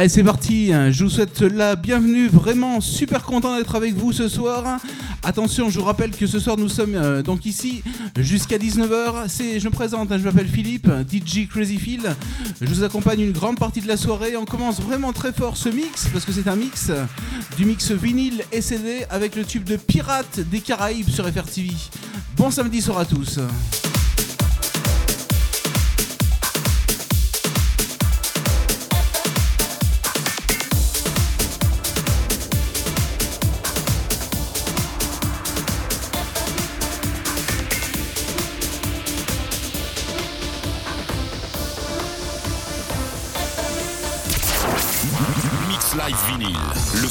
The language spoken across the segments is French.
Allez, c'est parti. Je vous souhaite la bienvenue. Vraiment super content d'être avec vous ce soir. Attention, je vous rappelle que ce soir nous sommes euh, donc ici jusqu'à 19h. C'est, je me présente, hein, je m'appelle Philippe, DJ Crazy Phil. Je vous accompagne une grande partie de la soirée. On commence vraiment très fort ce mix parce que c'est un mix du mix vinyle et avec le tube de Pirates des Caraïbes sur FRTV. Bon samedi soir à tous.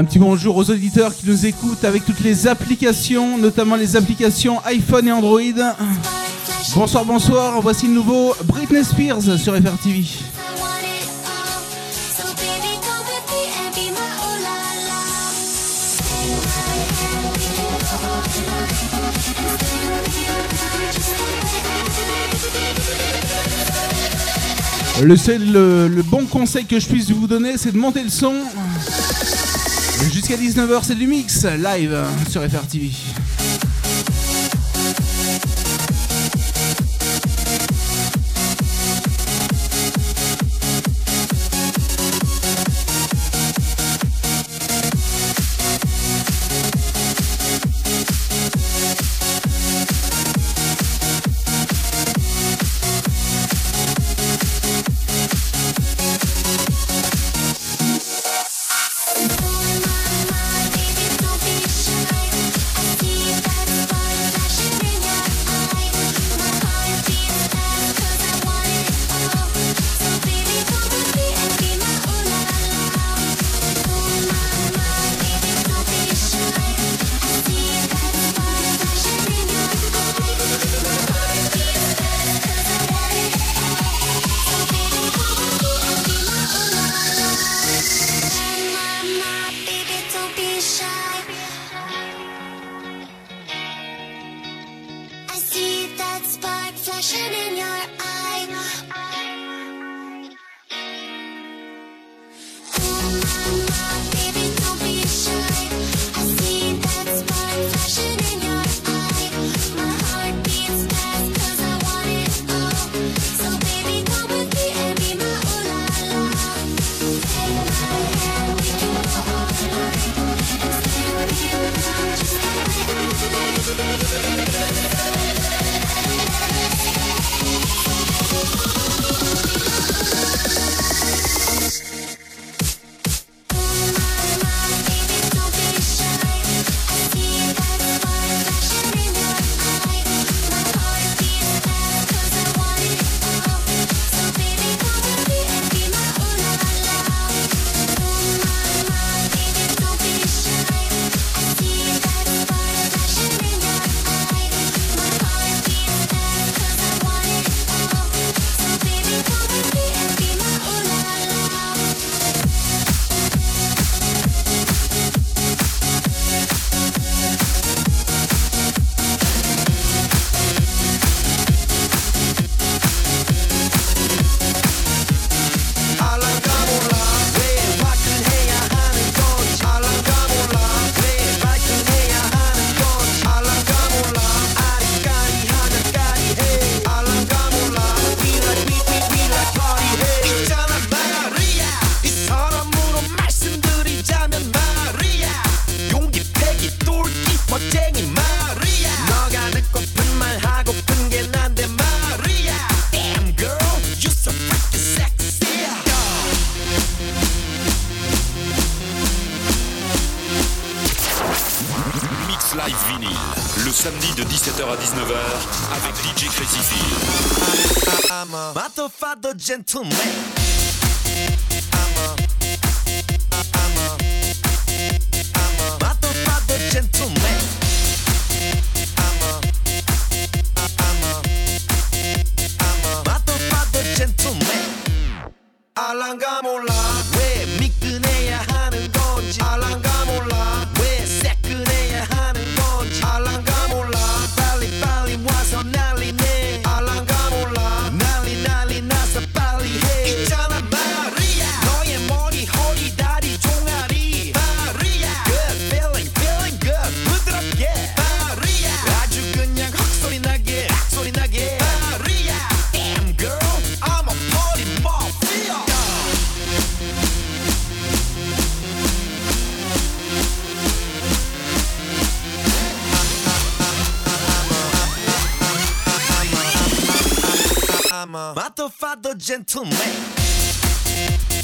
Un petit bonjour aux auditeurs qui nous écoutent avec toutes les applications, notamment les applications iPhone et Android. Bonsoir, bonsoir, voici le nouveau Britney Spears sur FRTV. Le seul, le, bon conseil que je puisse vous donner, c'est de monter le son. Jusqu'à 19h, c'est du mix live sur FRTV. Gentleman. father, father, gentleman.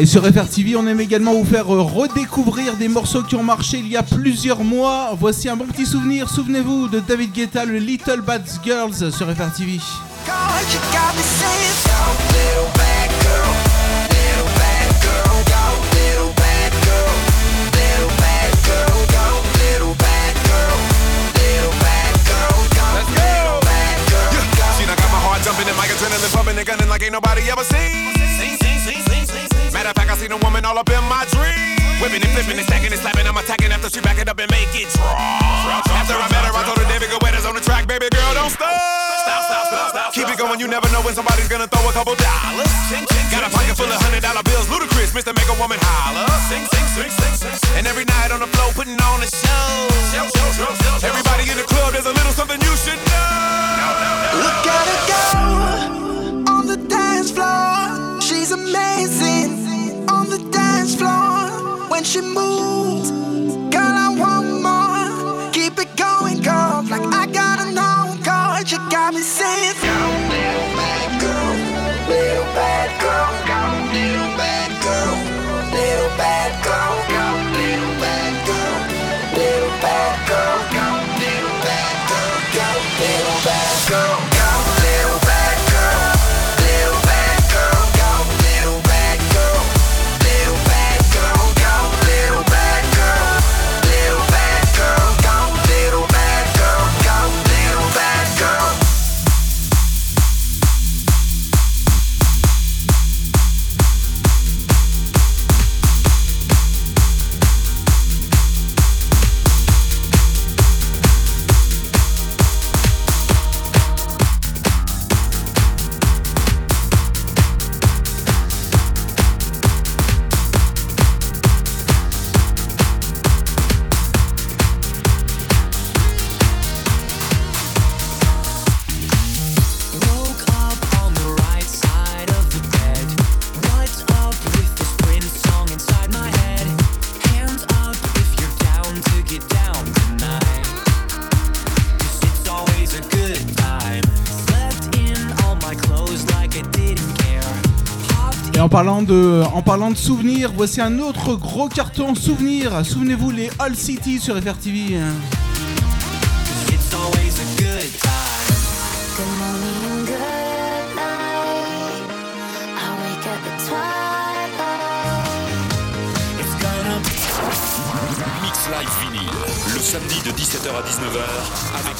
Et sur FR TV, on aime également vous faire euh, redécouvrir des morceaux qui ont marché il y a plusieurs mois. Voici un bon petit souvenir, souvenez-vous de David Guetta, le Little Bad Girls sur FR TV. Matter of fact, I seen a woman all up in my dream. Whipping and flipping and stacking and slapping. I'm attacking after she back it up and make it drop. After I met her, I told her David Guetta's on the track. Baby girl, don't stop. Stop, stop, stop, stop. Keep it going, you never know when somebody's gonna throw a couple dollars. Got a pocket full of hundred dollar bills, ludicrous, Mr. Make a Woman holler. Sing, sing, sing, sing, sing. And every night on the floor, putting on a show. Everybody in the club, there's a little something you should know. Look at her go on the dance floor. She's amazing on the dance floor when she moves. Parlant de, en parlant de souvenirs, voici un autre gros carton souvenir. Souvenez-vous les All City sur FRTV. Mix Live Vinyl, le samedi de 17h à 19h avec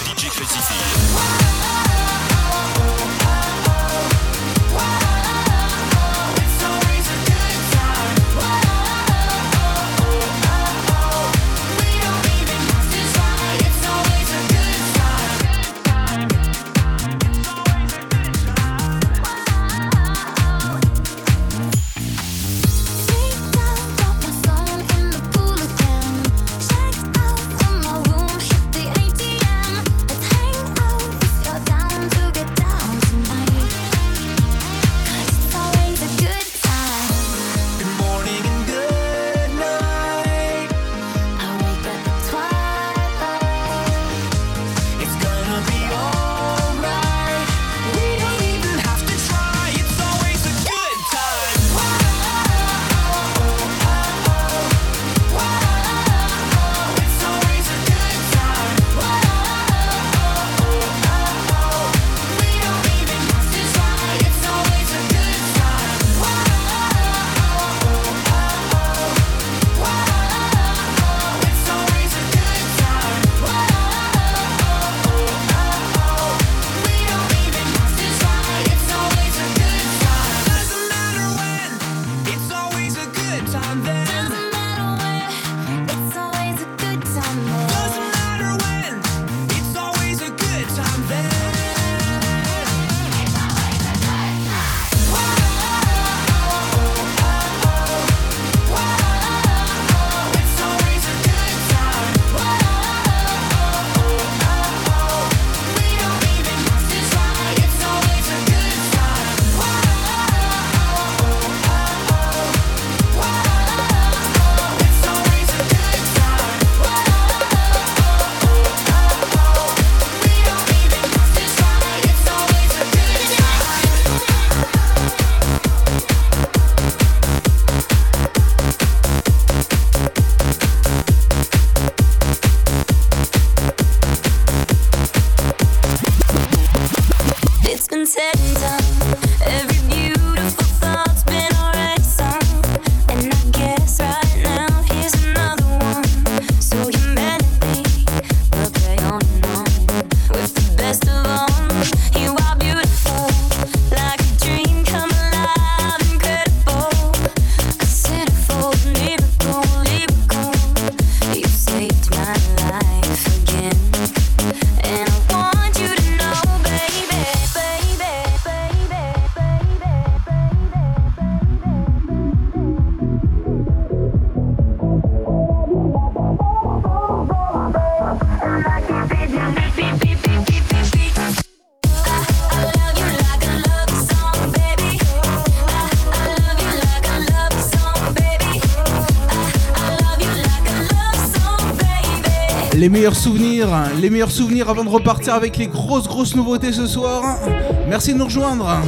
les meilleurs souvenirs, les meilleurs souvenirs avant de repartir avec les grosses grosses nouveautés ce soir. Merci de nous rejoindre.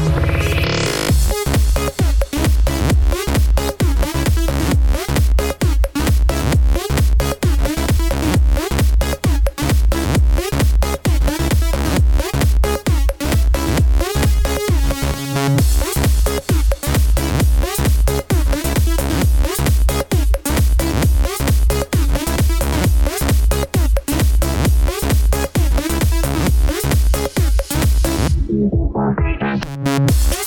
Música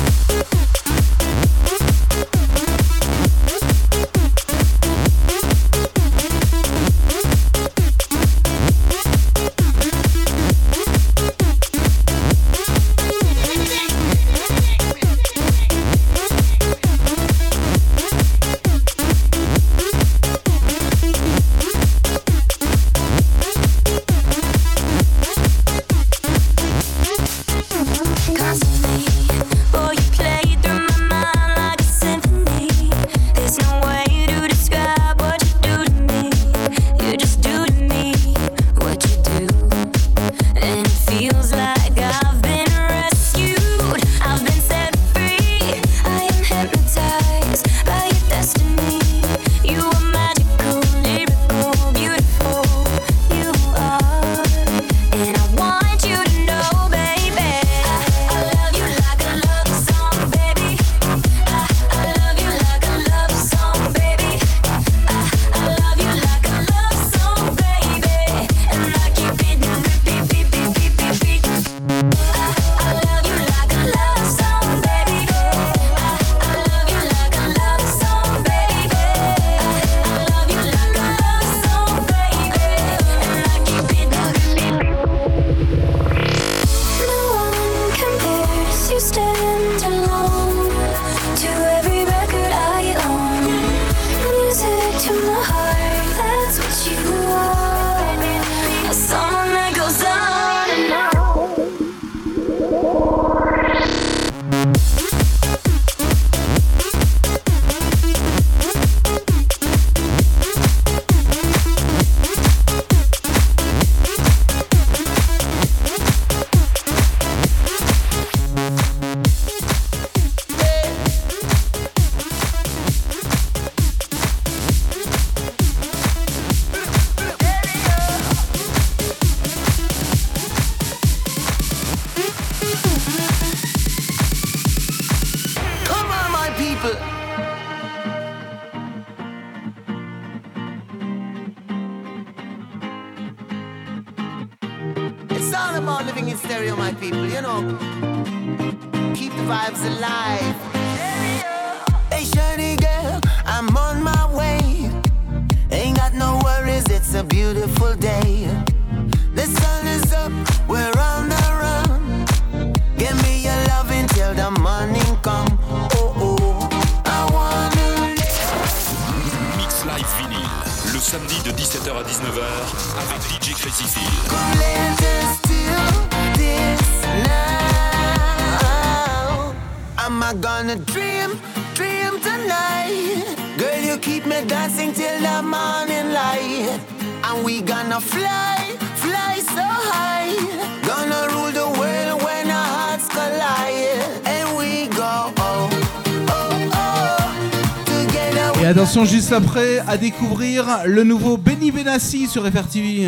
après à découvrir le nouveau Benny Benassi sur FRTV.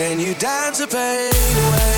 Can you dance the pain away?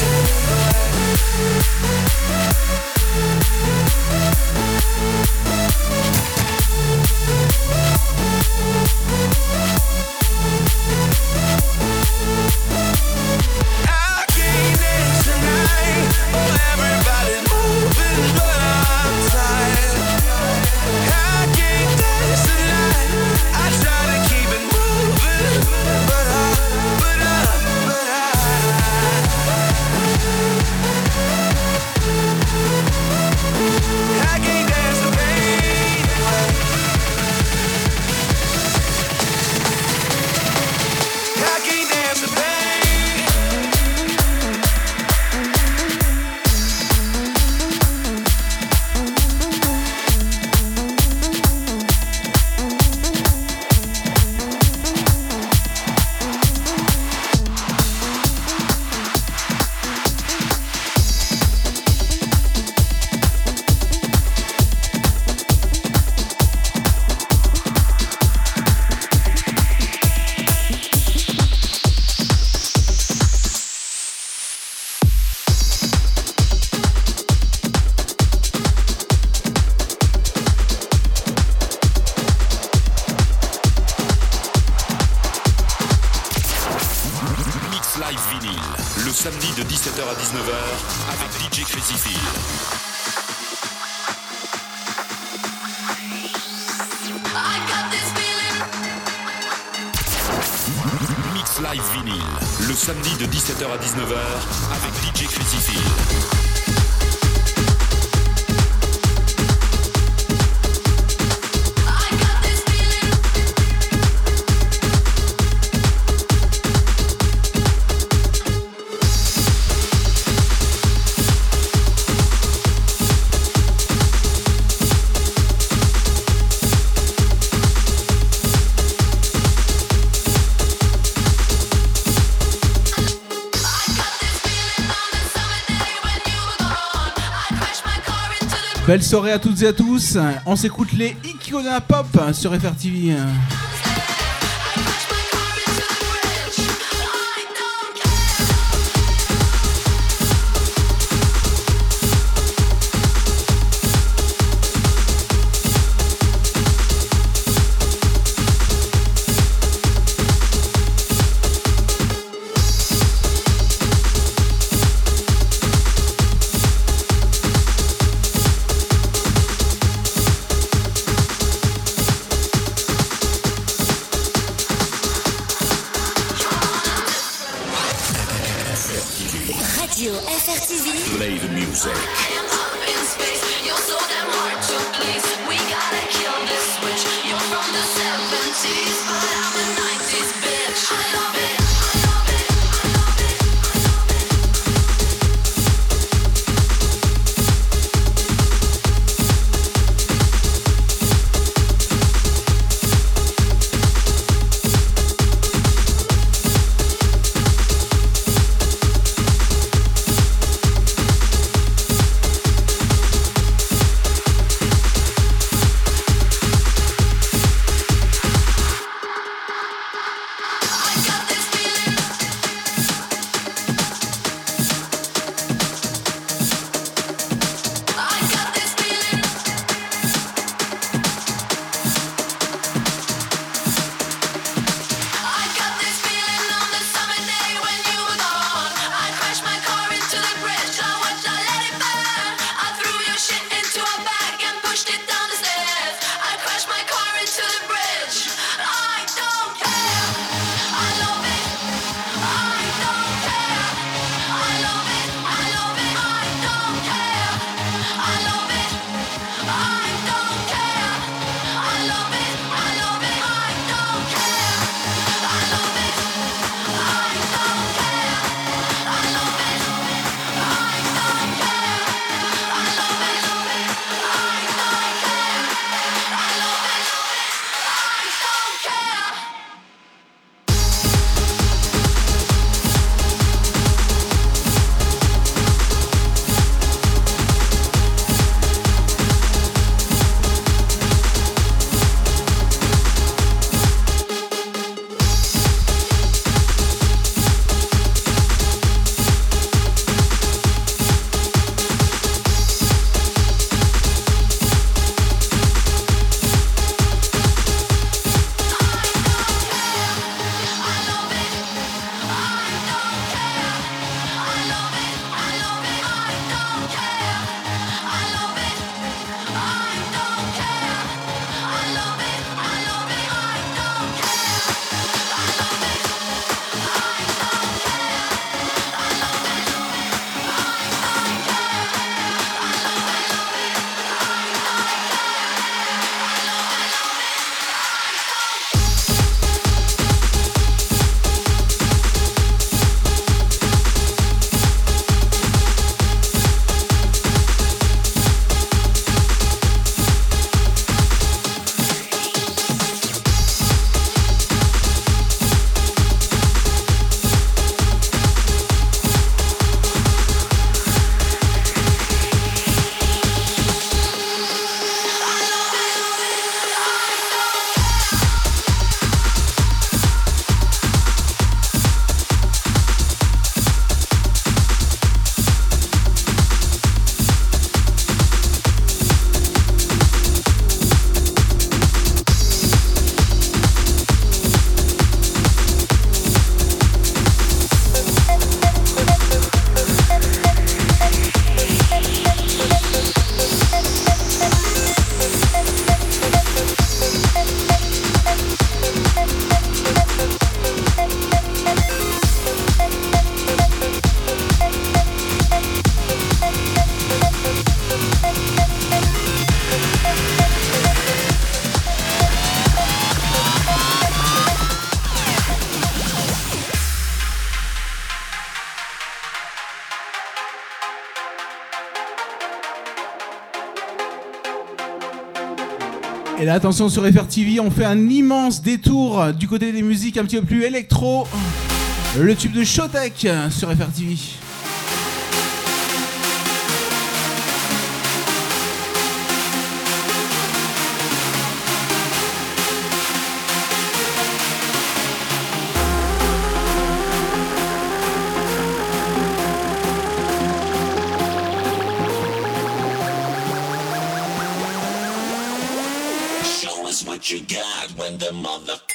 Le samedi de 17h à 19h avec DJ Crucifix. Belle soirée à toutes et à tous. On s'écoute les Icona Pop sur FRTV. Attention sur FRTV, on fait un immense détour du côté des musiques un petit peu plus électro. Le tube de Shotek sur FRTV. when the mother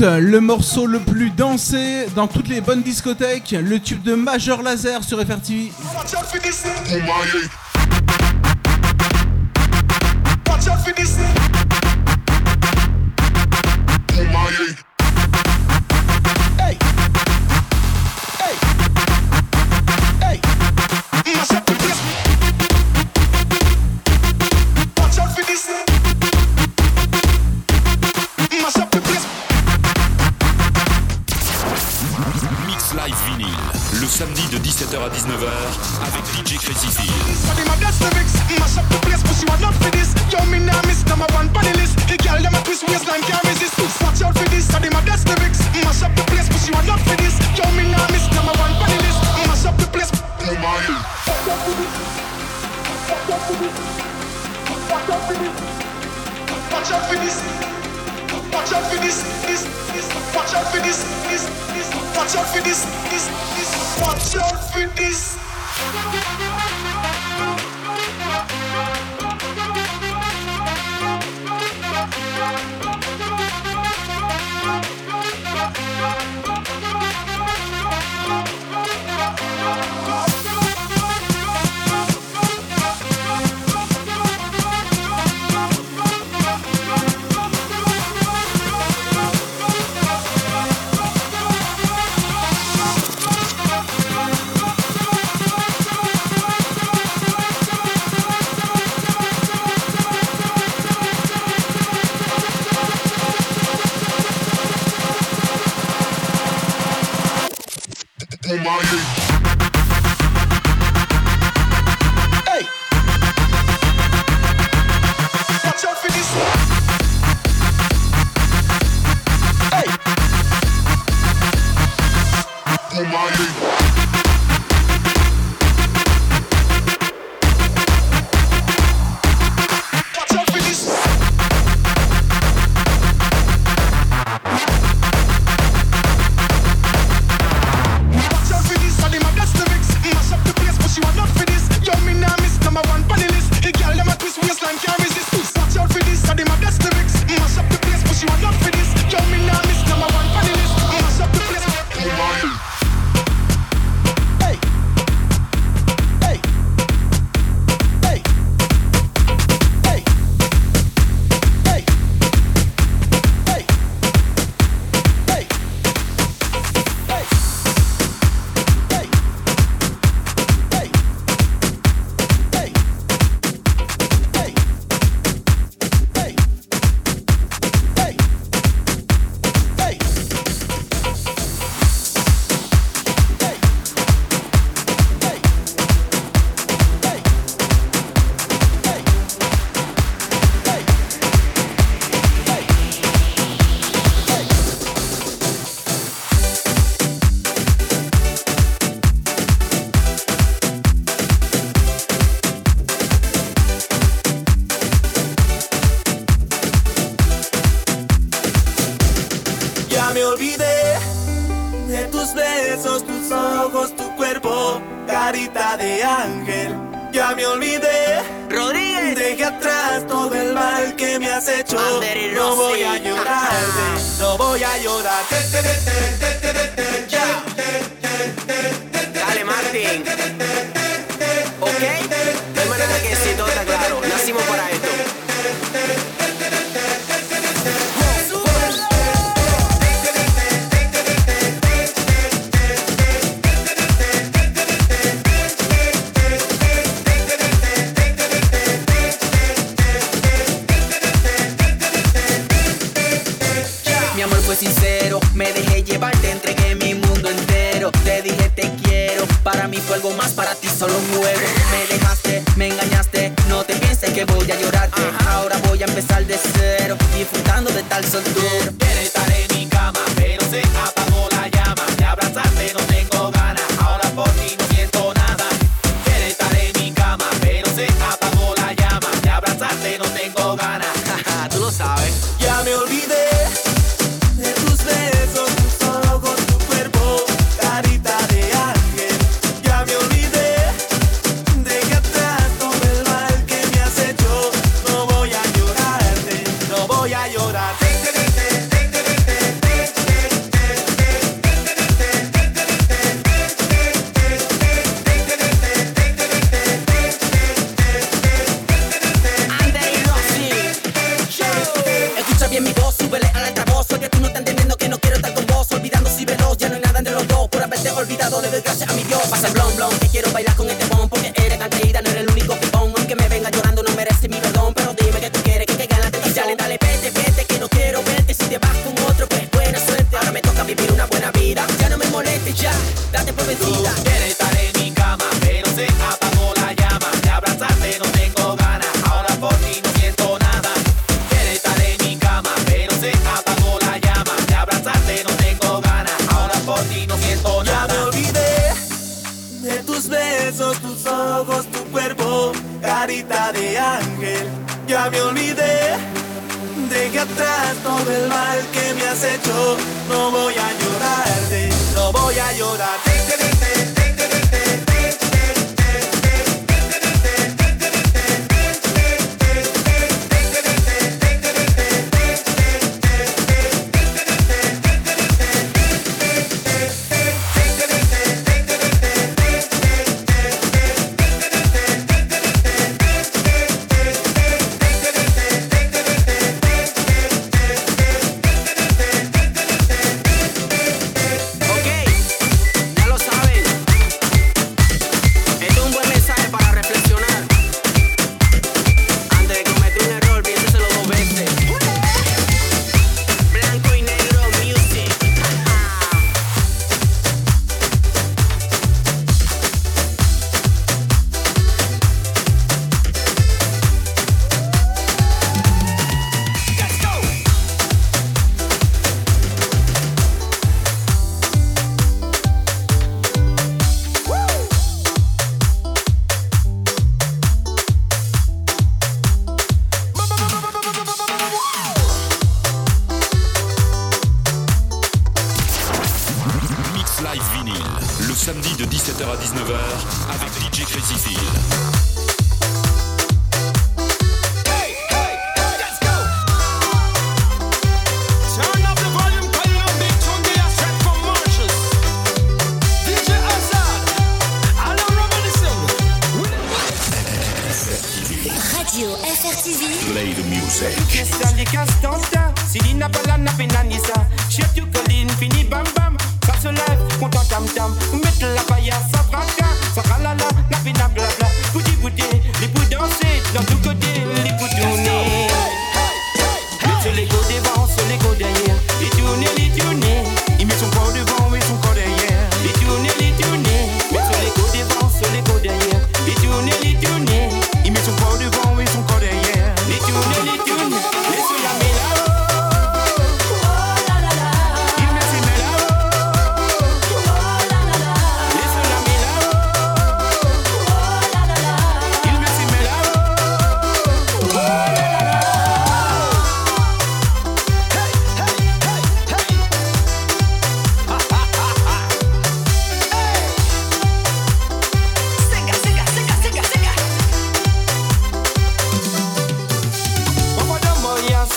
le morceau le plus dansé dans toutes les bonnes discothèques, le tube de Major Laser sur FRTV.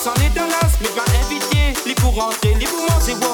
s'en est un las, mais pas invité, les pour rentrer, les pour manger, bon.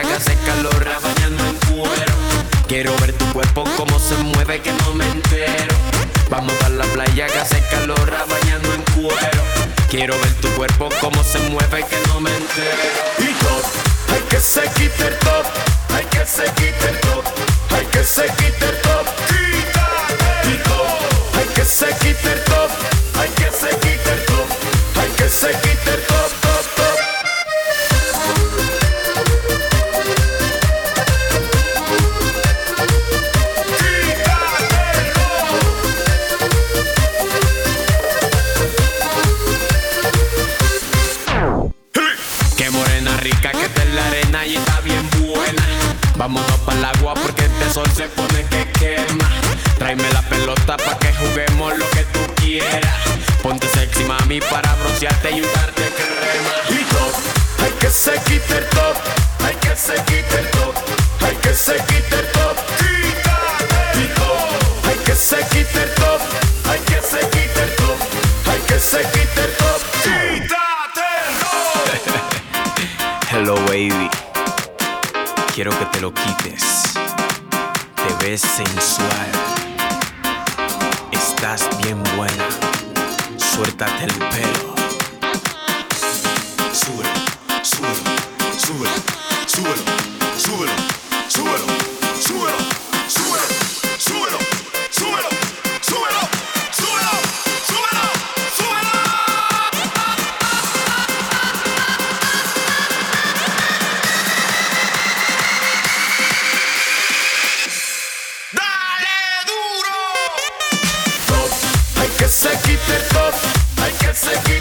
hagas calor bañando en cuero. Quiero ver tu cuerpo cómo se mueve que no me entero. Vamos a la playa hagas calor bañando en cuero. Quiero ver tu cuerpo cómo se mueve que no me entero. Y hay que se quite el top, hay que se quite el top, hay que se quite. it's a game.